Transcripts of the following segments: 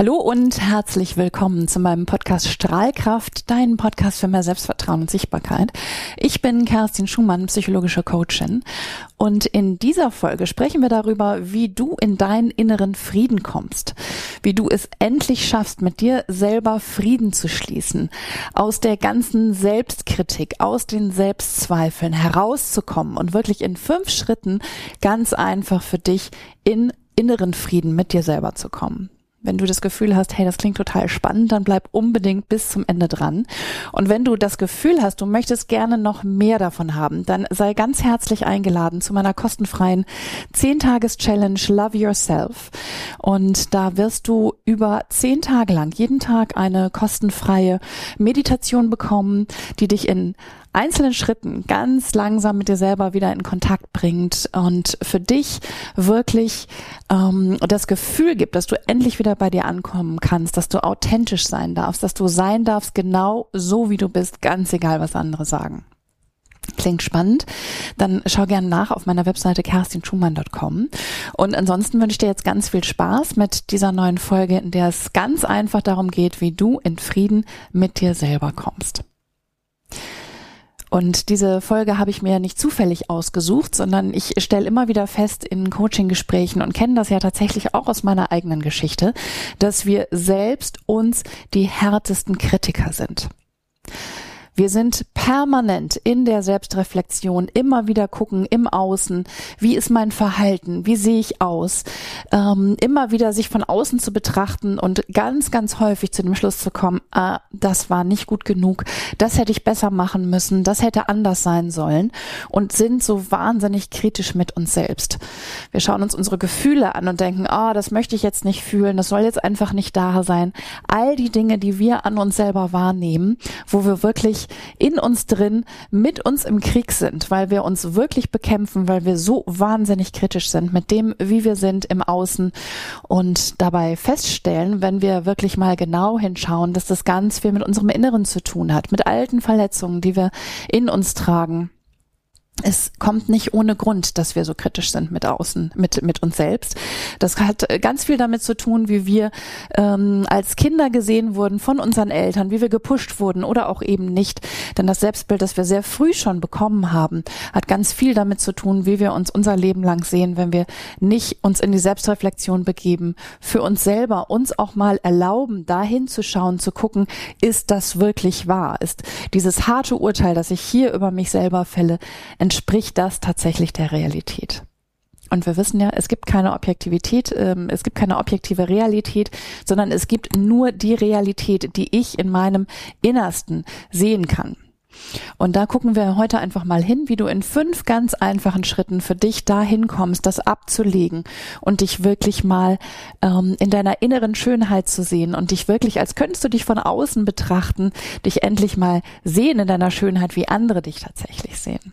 Hallo und herzlich willkommen zu meinem Podcast Strahlkraft, dein Podcast für mehr Selbstvertrauen und Sichtbarkeit. Ich bin Kerstin Schumann, psychologische Coachin und in dieser Folge sprechen wir darüber, wie du in deinen inneren Frieden kommst, wie du es endlich schaffst, mit dir selber Frieden zu schließen, aus der ganzen Selbstkritik, aus den Selbstzweifeln herauszukommen und wirklich in fünf Schritten ganz einfach für dich in inneren Frieden mit dir selber zu kommen. Wenn du das Gefühl hast, hey, das klingt total spannend, dann bleib unbedingt bis zum Ende dran. Und wenn du das Gefühl hast, du möchtest gerne noch mehr davon haben, dann sei ganz herzlich eingeladen zu meiner kostenfreien 10-Tages-Challenge Love Yourself. Und da wirst du über 10 Tage lang jeden Tag eine kostenfreie Meditation bekommen, die dich in einzelnen Schritten ganz langsam mit dir selber wieder in Kontakt bringt und für dich wirklich ähm, das Gefühl gibt, dass du endlich wieder bei dir ankommen kannst, dass du authentisch sein darfst, dass du sein darfst genau so, wie du bist, ganz egal, was andere sagen. Klingt spannend, dann schau gerne nach auf meiner Webseite kerstinschumann.com. Und ansonsten wünsche ich dir jetzt ganz viel Spaß mit dieser neuen Folge, in der es ganz einfach darum geht, wie du in Frieden mit dir selber kommst. Und diese Folge habe ich mir nicht zufällig ausgesucht, sondern ich stelle immer wieder fest in Coaching-Gesprächen und kenne das ja tatsächlich auch aus meiner eigenen Geschichte, dass wir selbst uns die härtesten Kritiker sind. Wir sind permanent in der Selbstreflexion, immer wieder gucken im Außen, wie ist mein Verhalten, wie sehe ich aus, ähm, immer wieder sich von außen zu betrachten und ganz, ganz häufig zu dem Schluss zu kommen, ah, das war nicht gut genug, das hätte ich besser machen müssen, das hätte anders sein sollen und sind so wahnsinnig kritisch mit uns selbst. Wir schauen uns unsere Gefühle an und denken, ah, das möchte ich jetzt nicht fühlen, das soll jetzt einfach nicht da sein. All die Dinge, die wir an uns selber wahrnehmen, wo wir wirklich in uns drin mit uns im Krieg sind, weil wir uns wirklich bekämpfen, weil wir so wahnsinnig kritisch sind mit dem, wie wir sind im Außen und dabei feststellen, wenn wir wirklich mal genau hinschauen, dass das ganz viel mit unserem Inneren zu tun hat, mit alten Verletzungen, die wir in uns tragen es kommt nicht ohne Grund, dass wir so kritisch sind mit außen, mit, mit uns selbst. Das hat ganz viel damit zu tun, wie wir ähm, als Kinder gesehen wurden von unseren Eltern, wie wir gepusht wurden oder auch eben nicht. Denn das Selbstbild, das wir sehr früh schon bekommen haben, hat ganz viel damit zu tun, wie wir uns unser Leben lang sehen, wenn wir nicht uns in die Selbstreflexion begeben, für uns selber uns auch mal erlauben, dahin zu schauen, zu gucken, ist das wirklich wahr? Ist dieses harte Urteil, das ich hier über mich selber fälle, entspricht das tatsächlich der Realität? Und wir wissen ja, es gibt keine Objektivität, ähm, es gibt keine objektive Realität, sondern es gibt nur die Realität, die ich in meinem Innersten sehen kann. Und da gucken wir heute einfach mal hin, wie du in fünf ganz einfachen Schritten für dich dahin kommst, das abzulegen und dich wirklich mal ähm, in deiner inneren Schönheit zu sehen und dich wirklich, als könntest du dich von außen betrachten, dich endlich mal sehen in deiner Schönheit, wie andere dich tatsächlich sehen.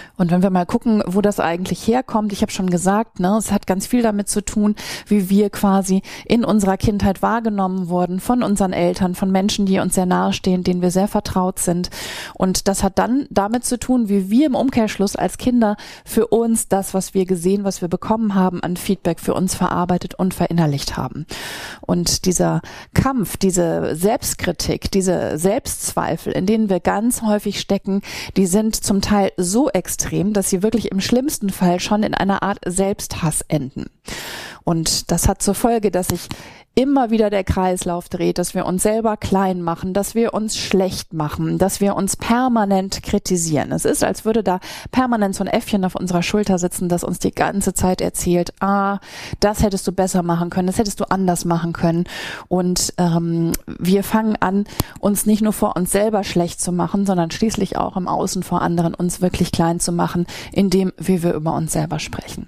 Und wenn wir mal gucken, wo das eigentlich herkommt, ich habe schon gesagt, ne, es hat ganz viel damit zu tun, wie wir quasi in unserer Kindheit wahrgenommen wurden von unseren Eltern, von Menschen, die uns sehr nahestehen, denen wir sehr vertraut sind. Und das hat dann damit zu tun, wie wir im Umkehrschluss als Kinder für uns das, was wir gesehen, was wir bekommen haben, an Feedback für uns verarbeitet und verinnerlicht haben. Und dieser Kampf, diese Selbstkritik, diese Selbstzweifel, in denen wir ganz häufig stecken, die sind zum Teil so extrem, extrem, dass sie wirklich im schlimmsten Fall schon in einer Art Selbsthass enden. Und das hat zur Folge, dass sich immer wieder der Kreislauf dreht, dass wir uns selber klein machen, dass wir uns schlecht machen, dass wir uns permanent kritisieren. Es ist, als würde da permanent so ein Äffchen auf unserer Schulter sitzen, das uns die ganze Zeit erzählt, ah, das hättest du besser machen können, das hättest du anders machen können. Und ähm, wir fangen an, uns nicht nur vor uns selber schlecht zu machen, sondern schließlich auch im Außen vor anderen uns wirklich klein zu machen, indem wie wir über uns selber sprechen.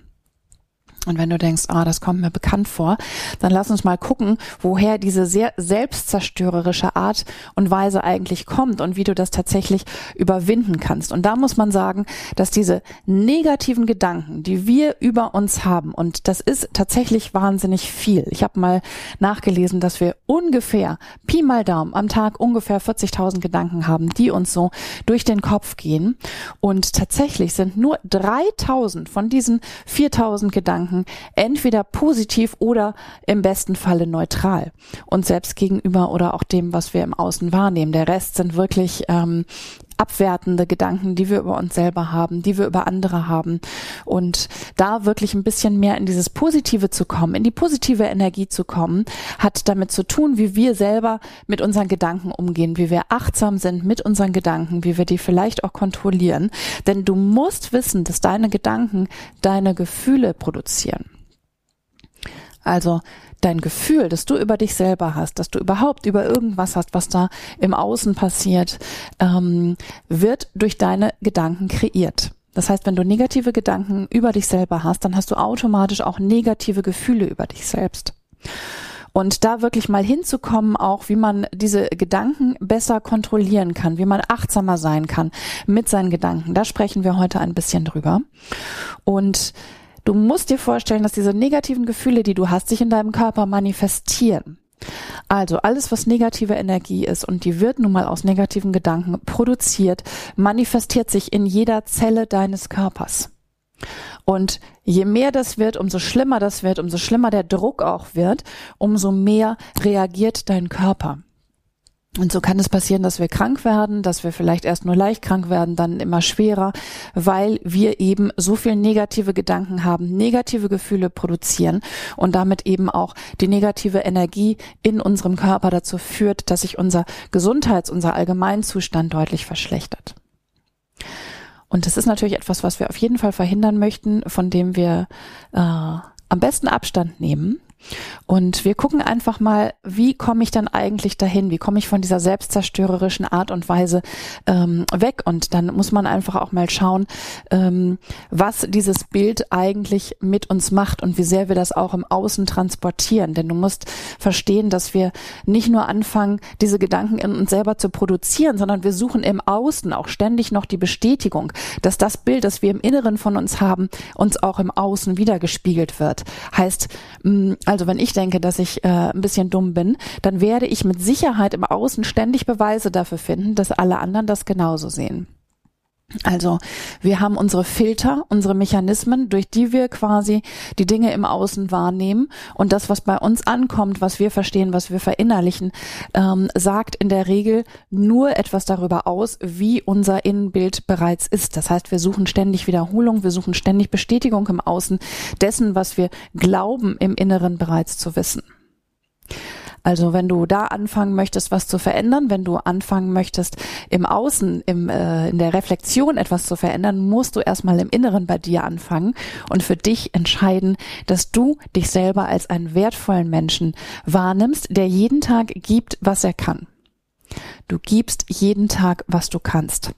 Und wenn du denkst, ah, das kommt mir bekannt vor, dann lass uns mal gucken, woher diese sehr selbstzerstörerische Art und Weise eigentlich kommt und wie du das tatsächlich überwinden kannst. Und da muss man sagen, dass diese negativen Gedanken, die wir über uns haben, und das ist tatsächlich wahnsinnig viel. Ich habe mal nachgelesen, dass wir ungefähr, Pi mal Daumen, am Tag ungefähr 40.000 Gedanken haben, die uns so durch den Kopf gehen. Und tatsächlich sind nur 3.000 von diesen 4.000 Gedanken Gedanken entweder positiv oder im besten Falle neutral. Uns selbst gegenüber oder auch dem, was wir im Außen wahrnehmen. Der Rest sind wirklich ähm, abwertende Gedanken, die wir über uns selber haben, die wir über andere haben. Und da wirklich ein bisschen mehr in dieses Positive zu kommen, in die positive Energie zu kommen, hat damit zu tun, wie wir selber mit unseren Gedanken umgehen, wie wir achtsam sind mit unseren Gedanken, wie wir die vielleicht auch kontrollieren. Denn du musst wissen, dass deine Gedanken deine Gefühle produzieren. Also dein Gefühl, das du über dich selber hast, dass du überhaupt über irgendwas hast, was da im Außen passiert, ähm, wird durch deine Gedanken kreiert. Das heißt, wenn du negative Gedanken über dich selber hast, dann hast du automatisch auch negative Gefühle über dich selbst. Und da wirklich mal hinzukommen, auch wie man diese Gedanken besser kontrollieren kann, wie man achtsamer sein kann mit seinen Gedanken. Da sprechen wir heute ein bisschen drüber. Und Du musst dir vorstellen, dass diese negativen Gefühle, die du hast, sich in deinem Körper manifestieren. Also alles, was negative Energie ist und die wird nun mal aus negativen Gedanken produziert, manifestiert sich in jeder Zelle deines Körpers. Und je mehr das wird, umso schlimmer das wird, umso schlimmer der Druck auch wird, umso mehr reagiert dein Körper. Und so kann es passieren, dass wir krank werden, dass wir vielleicht erst nur leicht krank werden, dann immer schwerer, weil wir eben so viel negative Gedanken haben, negative Gefühle produzieren und damit eben auch die negative Energie in unserem Körper dazu führt, dass sich unser Gesundheits-, unser Allgemeinzustand deutlich verschlechtert. Und das ist natürlich etwas, was wir auf jeden Fall verhindern möchten, von dem wir äh, am besten Abstand nehmen. Und wir gucken einfach mal, wie komme ich dann eigentlich dahin? Wie komme ich von dieser selbstzerstörerischen Art und Weise ähm, weg? Und dann muss man einfach auch mal schauen, ähm, was dieses Bild eigentlich mit uns macht und wie sehr wir das auch im Außen transportieren. Denn du musst verstehen, dass wir nicht nur anfangen, diese Gedanken in uns selber zu produzieren, sondern wir suchen im Außen auch ständig noch die Bestätigung, dass das Bild, das wir im Inneren von uns haben, uns auch im Außen wiedergespiegelt wird. Heißt, mh, also wenn ich denke, dass ich äh, ein bisschen dumm bin, dann werde ich mit Sicherheit im Außen ständig Beweise dafür finden, dass alle anderen das genauso sehen. Also wir haben unsere Filter, unsere Mechanismen, durch die wir quasi die Dinge im Außen wahrnehmen und das, was bei uns ankommt, was wir verstehen, was wir verinnerlichen, ähm, sagt in der Regel nur etwas darüber aus, wie unser Innenbild bereits ist. Das heißt, wir suchen ständig Wiederholung, wir suchen ständig Bestätigung im Außen dessen, was wir glauben im Inneren bereits zu wissen. Also wenn du da anfangen möchtest, was zu verändern, wenn du anfangen möchtest, im Außen, im, äh, in der Reflexion etwas zu verändern, musst du erstmal im Inneren bei dir anfangen und für dich entscheiden, dass du dich selber als einen wertvollen Menschen wahrnimmst, der jeden Tag gibt, was er kann. Du gibst jeden Tag, was du kannst.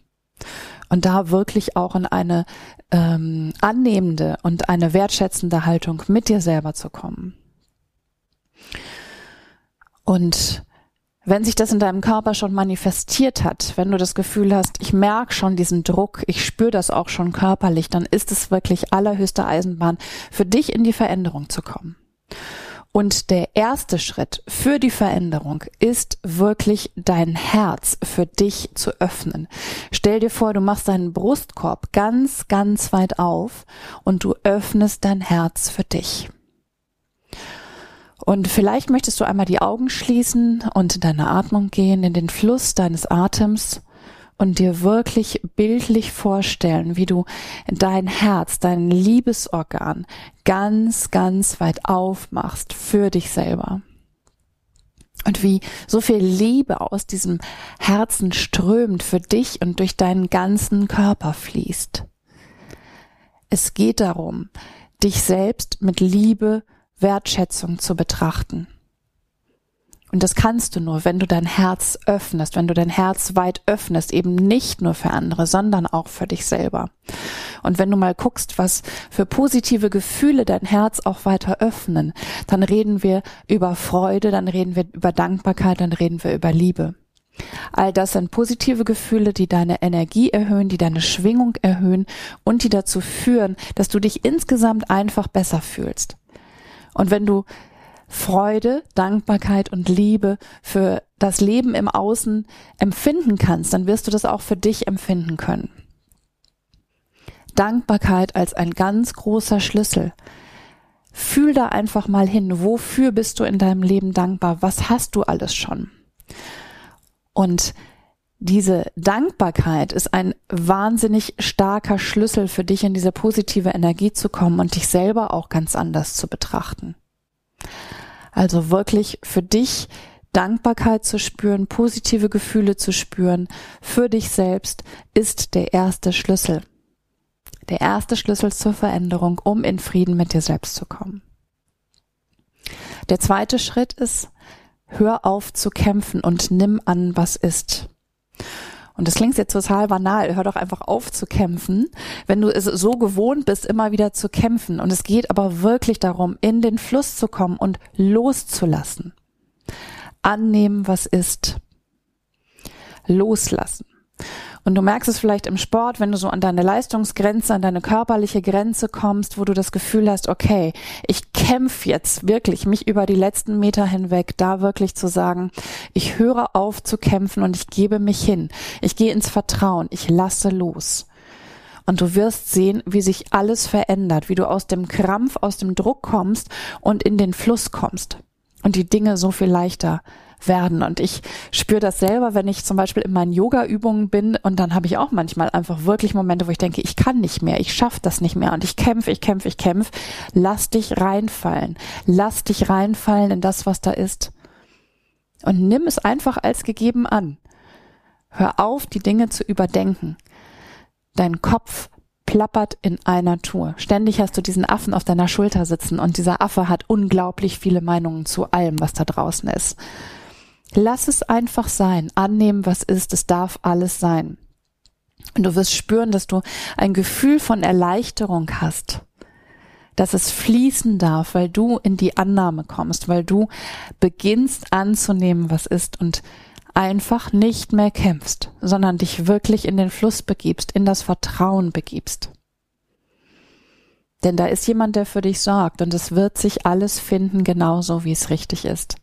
Und da wirklich auch in eine ähm, annehmende und eine wertschätzende Haltung mit dir selber zu kommen. Und wenn sich das in deinem Körper schon manifestiert hat, wenn du das Gefühl hast, ich merke schon diesen Druck, ich spüre das auch schon körperlich, dann ist es wirklich allerhöchste Eisenbahn, für dich in die Veränderung zu kommen. Und der erste Schritt für die Veränderung ist wirklich dein Herz für dich zu öffnen. Stell dir vor, du machst deinen Brustkorb ganz, ganz weit auf und du öffnest dein Herz für dich. Und vielleicht möchtest du einmal die Augen schließen und in deine Atmung gehen, in den Fluss deines Atems und dir wirklich bildlich vorstellen, wie du dein Herz, dein Liebesorgan ganz, ganz weit aufmachst für dich selber. Und wie so viel Liebe aus diesem Herzen strömt für dich und durch deinen ganzen Körper fließt. Es geht darum, dich selbst mit Liebe Wertschätzung zu betrachten. Und das kannst du nur, wenn du dein Herz öffnest, wenn du dein Herz weit öffnest, eben nicht nur für andere, sondern auch für dich selber. Und wenn du mal guckst, was für positive Gefühle dein Herz auch weiter öffnen, dann reden wir über Freude, dann reden wir über Dankbarkeit, dann reden wir über Liebe. All das sind positive Gefühle, die deine Energie erhöhen, die deine Schwingung erhöhen und die dazu führen, dass du dich insgesamt einfach besser fühlst. Und wenn du Freude, Dankbarkeit und Liebe für das Leben im Außen empfinden kannst, dann wirst du das auch für dich empfinden können. Dankbarkeit als ein ganz großer Schlüssel. Fühl da einfach mal hin, wofür bist du in deinem Leben dankbar? Was hast du alles schon? Und diese Dankbarkeit ist ein wahnsinnig starker Schlüssel für dich in diese positive Energie zu kommen und dich selber auch ganz anders zu betrachten. Also wirklich für dich Dankbarkeit zu spüren, positive Gefühle zu spüren, für dich selbst ist der erste Schlüssel. Der erste Schlüssel zur Veränderung, um in Frieden mit dir selbst zu kommen. Der zweite Schritt ist, hör auf zu kämpfen und nimm an, was ist. Und das klingt jetzt total banal. Hör doch einfach auf zu kämpfen, wenn du es so gewohnt bist, immer wieder zu kämpfen. Und es geht aber wirklich darum, in den Fluss zu kommen und loszulassen. Annehmen, was ist. Loslassen. Und du merkst es vielleicht im Sport, wenn du so an deine Leistungsgrenze, an deine körperliche Grenze kommst, wo du das Gefühl hast, okay, ich kämpfe jetzt wirklich mich über die letzten Meter hinweg, da wirklich zu sagen, ich höre auf zu kämpfen und ich gebe mich hin. Ich gehe ins Vertrauen, ich lasse los. Und du wirst sehen, wie sich alles verändert, wie du aus dem Krampf, aus dem Druck kommst und in den Fluss kommst und die Dinge so viel leichter werden. Und ich spüre das selber, wenn ich zum Beispiel in meinen Yoga-Übungen bin und dann habe ich auch manchmal einfach wirklich Momente, wo ich denke, ich kann nicht mehr, ich schaffe das nicht mehr und ich kämpfe, ich kämpfe, ich kämpfe. Lass dich reinfallen. Lass dich reinfallen in das, was da ist. Und nimm es einfach als gegeben an. Hör auf, die Dinge zu überdenken. Dein Kopf plappert in einer Tour. Ständig hast du diesen Affen auf deiner Schulter sitzen und dieser Affe hat unglaublich viele Meinungen zu allem, was da draußen ist. Lass es einfach sein. Annehmen, was ist. Es darf alles sein. Und du wirst spüren, dass du ein Gefühl von Erleichterung hast. Dass es fließen darf, weil du in die Annahme kommst, weil du beginnst anzunehmen, was ist und einfach nicht mehr kämpfst, sondern dich wirklich in den Fluss begibst, in das Vertrauen begibst. Denn da ist jemand, der für dich sorgt und es wird sich alles finden, genauso wie es richtig ist.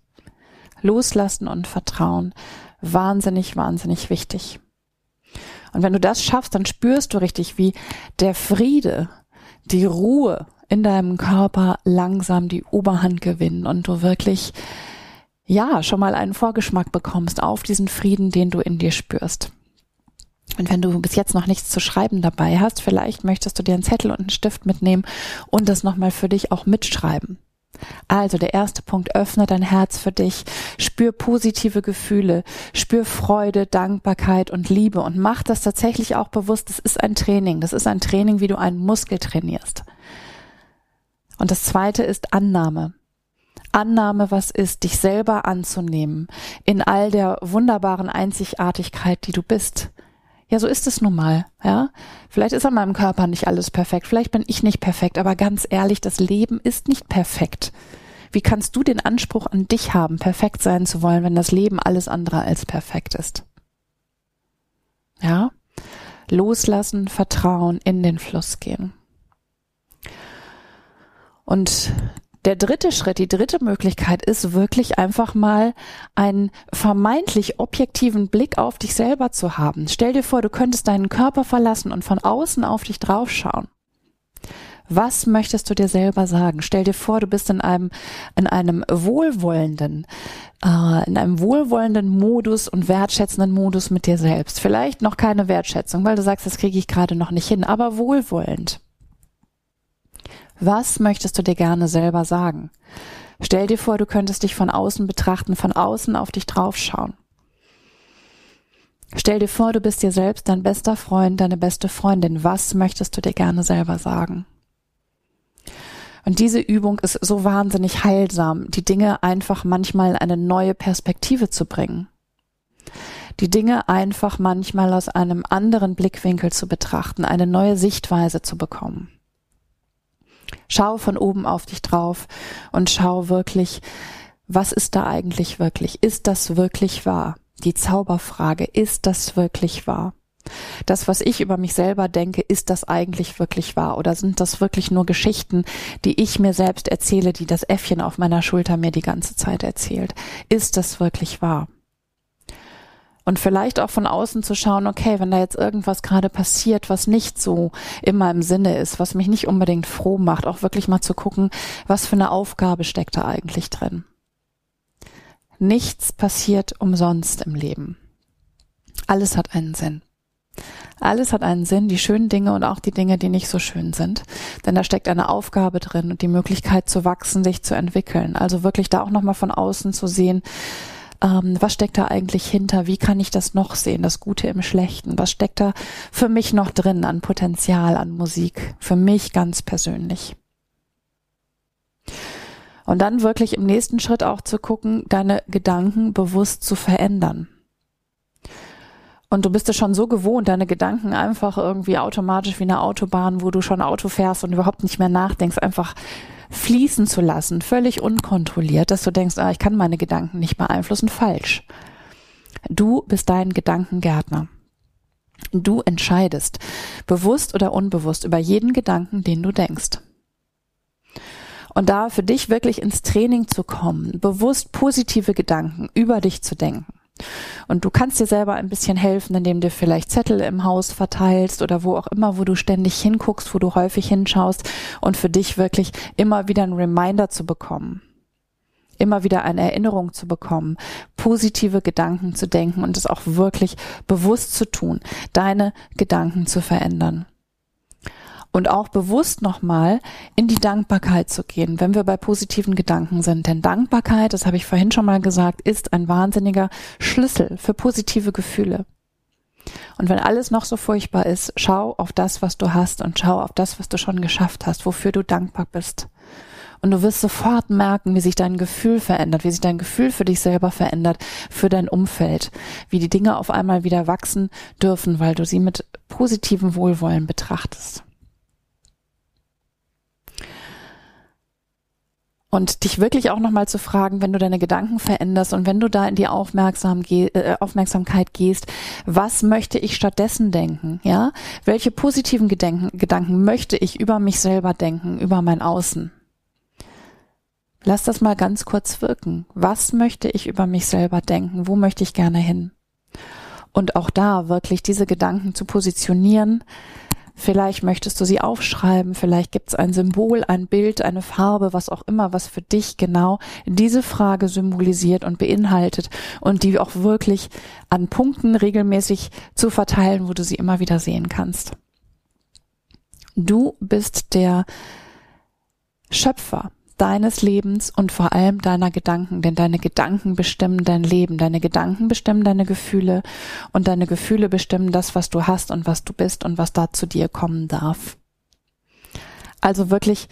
Loslassen und Vertrauen. Wahnsinnig, wahnsinnig wichtig. Und wenn du das schaffst, dann spürst du richtig, wie der Friede, die Ruhe in deinem Körper langsam die Oberhand gewinnen und du wirklich, ja, schon mal einen Vorgeschmack bekommst auf diesen Frieden, den du in dir spürst. Und wenn du bis jetzt noch nichts zu schreiben dabei hast, vielleicht möchtest du dir einen Zettel und einen Stift mitnehmen und das nochmal für dich auch mitschreiben. Also der erste Punkt, öffne dein Herz für dich, spür positive Gefühle, spür Freude, Dankbarkeit und Liebe und mach das tatsächlich auch bewusst. Das ist ein Training, das ist ein Training, wie du einen Muskel trainierst. Und das zweite ist Annahme. Annahme, was ist, dich selber anzunehmen, in all der wunderbaren Einzigartigkeit, die du bist. Ja, so ist es nun mal, ja. Vielleicht ist an meinem Körper nicht alles perfekt, vielleicht bin ich nicht perfekt, aber ganz ehrlich, das Leben ist nicht perfekt. Wie kannst du den Anspruch an dich haben, perfekt sein zu wollen, wenn das Leben alles andere als perfekt ist? Ja? Loslassen, Vertrauen, in den Fluss gehen. Und der dritte Schritt, die dritte Möglichkeit ist wirklich einfach mal einen vermeintlich objektiven Blick auf dich selber zu haben. Stell dir vor, du könntest deinen Körper verlassen und von außen auf dich draufschauen. Was möchtest du dir selber sagen? Stell dir vor, du bist in einem, in einem wohlwollenden, äh, in einem wohlwollenden Modus und wertschätzenden Modus mit dir selbst. Vielleicht noch keine Wertschätzung, weil du sagst, das kriege ich gerade noch nicht hin, aber wohlwollend. Was möchtest du dir gerne selber sagen? Stell dir vor, du könntest dich von außen betrachten, von außen auf dich draufschauen. Stell dir vor, du bist dir selbst dein bester Freund, deine beste Freundin. Was möchtest du dir gerne selber sagen? Und diese Übung ist so wahnsinnig heilsam, die Dinge einfach manchmal in eine neue Perspektive zu bringen. Die Dinge einfach manchmal aus einem anderen Blickwinkel zu betrachten, eine neue Sichtweise zu bekommen. Schau von oben auf dich drauf und schau wirklich, was ist da eigentlich wirklich? Ist das wirklich wahr? Die Zauberfrage, ist das wirklich wahr? Das, was ich über mich selber denke, ist das eigentlich wirklich wahr? Oder sind das wirklich nur Geschichten, die ich mir selbst erzähle, die das Äffchen auf meiner Schulter mir die ganze Zeit erzählt? Ist das wirklich wahr? Und vielleicht auch von außen zu schauen, okay, wenn da jetzt irgendwas gerade passiert, was nicht so in meinem Sinne ist, was mich nicht unbedingt froh macht, auch wirklich mal zu gucken, was für eine Aufgabe steckt da eigentlich drin. Nichts passiert umsonst im Leben. Alles hat einen Sinn. Alles hat einen Sinn, die schönen Dinge und auch die Dinge, die nicht so schön sind. Denn da steckt eine Aufgabe drin und die Möglichkeit zu wachsen, sich zu entwickeln. Also wirklich da auch nochmal von außen zu sehen, ähm, was steckt da eigentlich hinter? Wie kann ich das noch sehen? Das Gute im Schlechten? Was steckt da für mich noch drin an Potenzial, an Musik? Für mich ganz persönlich. Und dann wirklich im nächsten Schritt auch zu gucken, deine Gedanken bewusst zu verändern. Und du bist es schon so gewohnt, deine Gedanken einfach irgendwie automatisch wie eine Autobahn, wo du schon Auto fährst und überhaupt nicht mehr nachdenkst, einfach fließen zu lassen, völlig unkontrolliert, dass du denkst, ah, ich kann meine Gedanken nicht beeinflussen, falsch. Du bist dein Gedankengärtner. Du entscheidest, bewusst oder unbewusst, über jeden Gedanken, den du denkst. Und da für dich wirklich ins Training zu kommen, bewusst positive Gedanken über dich zu denken und du kannst dir selber ein bisschen helfen, indem du vielleicht Zettel im Haus verteilst oder wo auch immer, wo du ständig hinguckst, wo du häufig hinschaust und für dich wirklich immer wieder ein Reminder zu bekommen. Immer wieder eine Erinnerung zu bekommen, positive Gedanken zu denken und es auch wirklich bewusst zu tun, deine Gedanken zu verändern und auch bewusst nochmal in die Dankbarkeit zu gehen, wenn wir bei positiven Gedanken sind. Denn Dankbarkeit, das habe ich vorhin schon mal gesagt, ist ein wahnsinniger Schlüssel für positive Gefühle. Und wenn alles noch so furchtbar ist, schau auf das, was du hast und schau auf das, was du schon geschafft hast, wofür du dankbar bist. Und du wirst sofort merken, wie sich dein Gefühl verändert, wie sich dein Gefühl für dich selber verändert, für dein Umfeld, wie die Dinge auf einmal wieder wachsen dürfen, weil du sie mit positivem Wohlwollen betrachtest. Und dich wirklich auch nochmal zu fragen, wenn du deine Gedanken veränderst und wenn du da in die Aufmerksam ge äh, Aufmerksamkeit gehst, was möchte ich stattdessen denken? Ja, welche positiven Gedenken, Gedanken möchte ich über mich selber denken, über mein Außen? Lass das mal ganz kurz wirken. Was möchte ich über mich selber denken? Wo möchte ich gerne hin? Und auch da wirklich diese Gedanken zu positionieren, Vielleicht möchtest du sie aufschreiben, vielleicht gibt es ein Symbol, ein Bild, eine Farbe, was auch immer, was für dich genau diese Frage symbolisiert und beinhaltet und die auch wirklich an Punkten regelmäßig zu verteilen, wo du sie immer wieder sehen kannst. Du bist der Schöpfer deines Lebens und vor allem deiner Gedanken, denn deine Gedanken bestimmen dein Leben, deine Gedanken bestimmen deine Gefühle und deine Gefühle bestimmen das, was du hast und was du bist und was da zu dir kommen darf. Also wirklich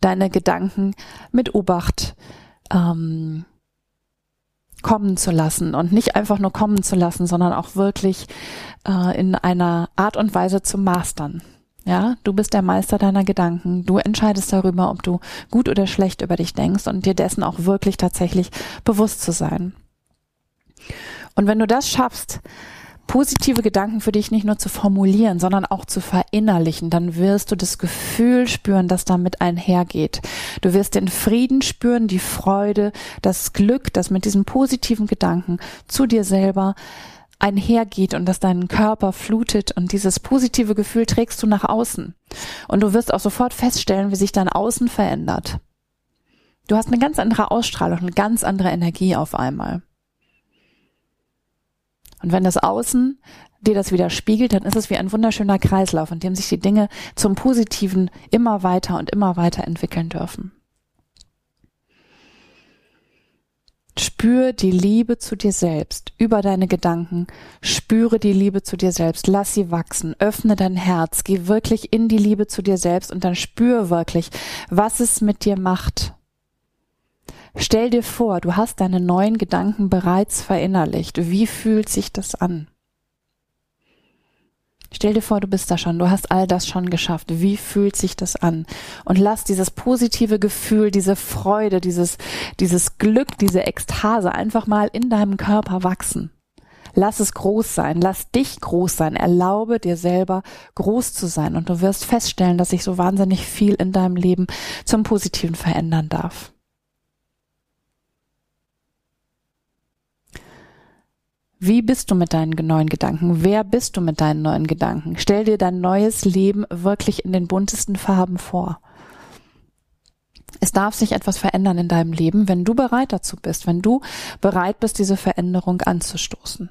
deine Gedanken mit Obacht ähm, kommen zu lassen und nicht einfach nur kommen zu lassen, sondern auch wirklich äh, in einer Art und Weise zu mastern. Ja, du bist der Meister deiner Gedanken. Du entscheidest darüber, ob du gut oder schlecht über dich denkst und dir dessen auch wirklich tatsächlich bewusst zu sein. Und wenn du das schaffst, positive Gedanken für dich nicht nur zu formulieren, sondern auch zu verinnerlichen, dann wirst du das Gefühl spüren, das damit einhergeht. Du wirst den Frieden spüren, die Freude, das Glück, das mit diesen positiven Gedanken zu dir selber einhergeht und das deinen Körper flutet und dieses positive Gefühl trägst du nach außen. Und du wirst auch sofort feststellen, wie sich dein Außen verändert. Du hast eine ganz andere Ausstrahlung, eine ganz andere Energie auf einmal. Und wenn das Außen dir das wieder spiegelt, dann ist es wie ein wunderschöner Kreislauf, in dem sich die Dinge zum Positiven immer weiter und immer weiter entwickeln dürfen. Spür die Liebe zu dir selbst über deine Gedanken. Spüre die Liebe zu dir selbst. Lass sie wachsen. Öffne dein Herz. Geh wirklich in die Liebe zu dir selbst und dann spür wirklich, was es mit dir macht. Stell dir vor, du hast deine neuen Gedanken bereits verinnerlicht. Wie fühlt sich das an? Stell dir vor, du bist da schon, du hast all das schon geschafft. Wie fühlt sich das an? Und lass dieses positive Gefühl, diese Freude, dieses, dieses Glück, diese Ekstase einfach mal in deinem Körper wachsen. Lass es groß sein, lass dich groß sein, erlaube dir selber groß zu sein und du wirst feststellen, dass sich so wahnsinnig viel in deinem Leben zum Positiven verändern darf. Wie bist du mit deinen neuen Gedanken? Wer bist du mit deinen neuen Gedanken? Stell dir dein neues Leben wirklich in den buntesten Farben vor. Es darf sich etwas verändern in deinem Leben, wenn du bereit dazu bist, wenn du bereit bist, diese Veränderung anzustoßen.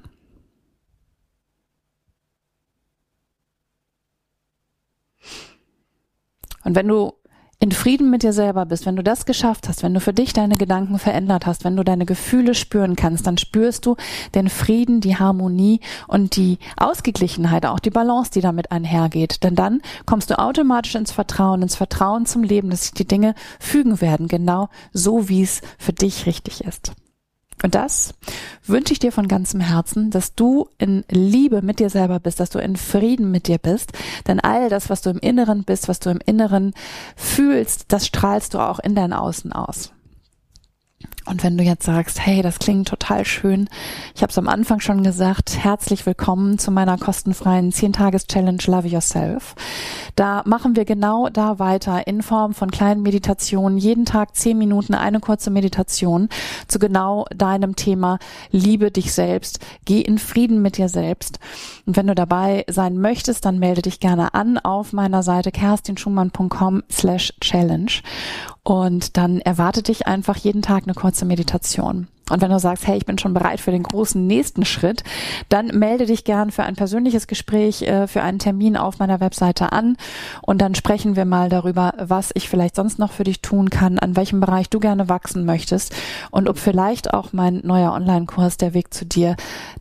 Und wenn du in Frieden mit dir selber bist, wenn du das geschafft hast, wenn du für dich deine Gedanken verändert hast, wenn du deine Gefühle spüren kannst, dann spürst du den Frieden, die Harmonie und die Ausgeglichenheit, auch die Balance, die damit einhergeht. Denn dann kommst du automatisch ins Vertrauen, ins Vertrauen zum Leben, dass sich die Dinge fügen werden, genau so, wie es für dich richtig ist. Und das wünsche ich dir von ganzem Herzen, dass du in Liebe mit dir selber bist, dass du in Frieden mit dir bist. Denn all das, was du im Inneren bist, was du im Inneren fühlst, das strahlst du auch in dein Außen aus. Und wenn du jetzt sagst, hey, das klingt total schön, ich habe es am Anfang schon gesagt, herzlich willkommen zu meiner kostenfreien 10-Tages-Challenge Love Yourself. Da machen wir genau da weiter in Form von kleinen Meditationen, jeden Tag 10 Minuten eine kurze Meditation zu genau deinem Thema Liebe dich selbst, geh in Frieden mit dir selbst. Und wenn du dabei sein möchtest, dann melde dich gerne an auf meiner Seite kerstinschumann.com slash challenge und dann erwartet dich einfach jeden Tag eine kurze Meditation. Und wenn du sagst, hey, ich bin schon bereit für den großen nächsten Schritt, dann melde dich gern für ein persönliches Gespräch, äh, für einen Termin auf meiner Webseite an und dann sprechen wir mal darüber, was ich vielleicht sonst noch für dich tun kann, an welchem Bereich du gerne wachsen möchtest und ob vielleicht auch mein neuer Online-Kurs, der Weg zu dir,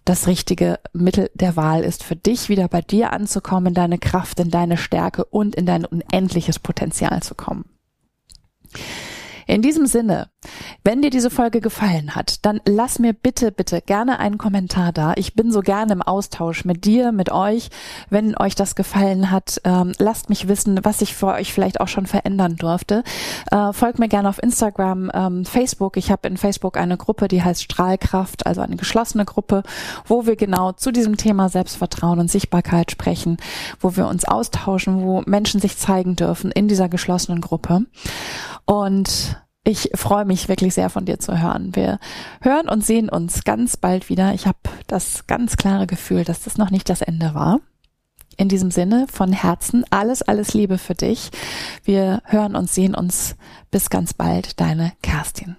das richtige Mittel der Wahl ist, für dich wieder bei dir anzukommen, in deine Kraft, in deine Stärke und in dein unendliches Potenzial zu kommen. In diesem Sinne, wenn dir diese Folge gefallen hat, dann lass mir bitte, bitte gerne einen Kommentar da. Ich bin so gerne im Austausch mit dir, mit euch. Wenn euch das gefallen hat, ähm, lasst mich wissen, was ich für euch vielleicht auch schon verändern durfte. Äh, folgt mir gerne auf Instagram, ähm, Facebook. Ich habe in Facebook eine Gruppe, die heißt Strahlkraft, also eine geschlossene Gruppe, wo wir genau zu diesem Thema Selbstvertrauen und Sichtbarkeit sprechen, wo wir uns austauschen, wo Menschen sich zeigen dürfen in dieser geschlossenen Gruppe. Und ich freue mich wirklich sehr von dir zu hören. Wir hören und sehen uns ganz bald wieder. Ich habe das ganz klare Gefühl, dass das noch nicht das Ende war. In diesem Sinne von Herzen alles, alles Liebe für dich. Wir hören und sehen uns bis ganz bald. Deine Kerstin.